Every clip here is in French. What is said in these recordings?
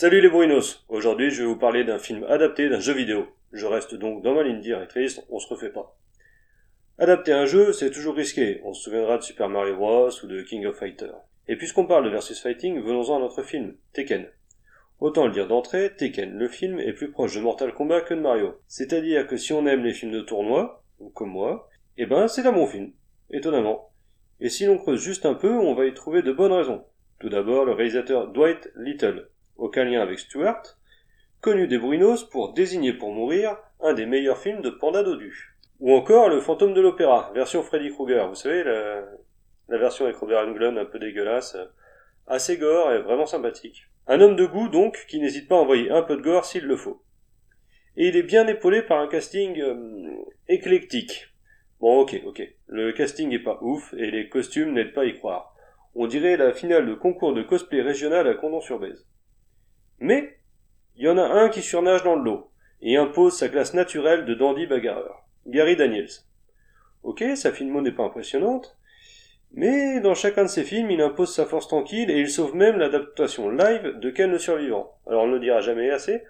Salut les Bruinos Aujourd'hui je vais vous parler d'un film adapté d'un jeu vidéo. Je reste donc dans ma ligne directrice, on se refait pas. Adapter un jeu, c'est toujours risqué. On se souviendra de Super Mario Bros. ou de King of Fighters. Et puisqu'on parle de versus fighting, venons-en à notre film, Tekken. Autant le dire d'entrée, Tekken, le film, est plus proche de Mortal Kombat que de Mario. C'est-à-dire que si on aime les films de tournoi, ou comme moi, eh ben c'est un bon film. Étonnamment. Et si l'on creuse juste un peu, on va y trouver de bonnes raisons. Tout d'abord, le réalisateur Dwight Little, aucun lien avec Stuart, connu des Bruinos pour désigner pour mourir un des meilleurs films de Panda Dodu. Ou encore Le Fantôme de l'Opéra, version Freddy Krueger, vous savez, la, version avec Robert Englund un peu dégueulasse, assez gore et vraiment sympathique. Un homme de goût donc, qui n'hésite pas à envoyer un peu de gore s'il le faut. Et il est bien épaulé par un casting euh, éclectique. Bon ok, ok, le casting est pas ouf et les costumes n'aident pas à y croire. On dirait la finale de concours de cosplay régional à Condon-sur-Bèze. Mais, il y en a un qui surnage dans le lot, et impose sa classe naturelle de dandy bagarreur. Gary Daniels. Ok, sa filmo n'est pas impressionnante, mais dans chacun de ses films, il impose sa force tranquille et il sauve même l'adaptation live de Ken le Survivant. Alors on ne le dira jamais assez,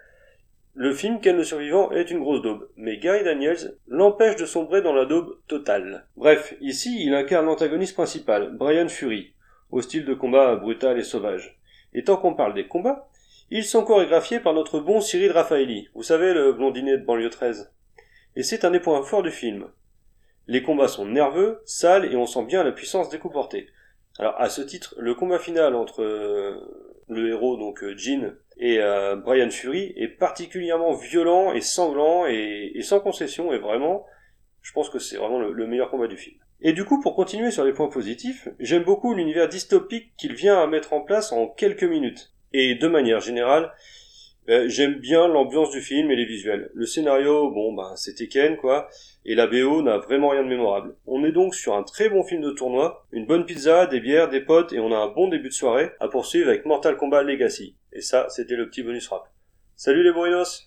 le film Ken le Survivant est une grosse daube, mais Gary Daniels l'empêche de sombrer dans la daube totale. Bref, ici il incarne l'antagoniste principal, Brian Fury, au style de combat brutal et sauvage. Et tant qu'on parle des combats, ils sont chorégraphiés par notre bon Cyril Raffaelli, vous savez, le blondinet de banlieue 13. Et c'est un des points forts du film. Les combats sont nerveux, sales et on sent bien la puissance des. Alors à ce titre, le combat final entre euh, le héros, donc euh, Jean, et euh, Brian Fury est particulièrement violent et sanglant et, sans concession et vraiment, je pense que c'est vraiment le meilleur combat du film. Et du coup, pour continuer sur les points positifs, j'aime beaucoup l'univers dystopique qu'il vient à mettre en place en quelques minutes. Et de manière générale, euh, j'aime bien l'ambiance du film et les visuels. Le scénario, bon, ben, c'est Tekken, quoi. Et la BO n'a vraiment rien de mémorable. On est donc sur un très bon film de tournoi, une bonne pizza, des bières, des potes, et on a un bon début de soirée à poursuivre avec Mortal Kombat Legacy. Et ça, c'était le petit bonus rap. Salut les Bruinos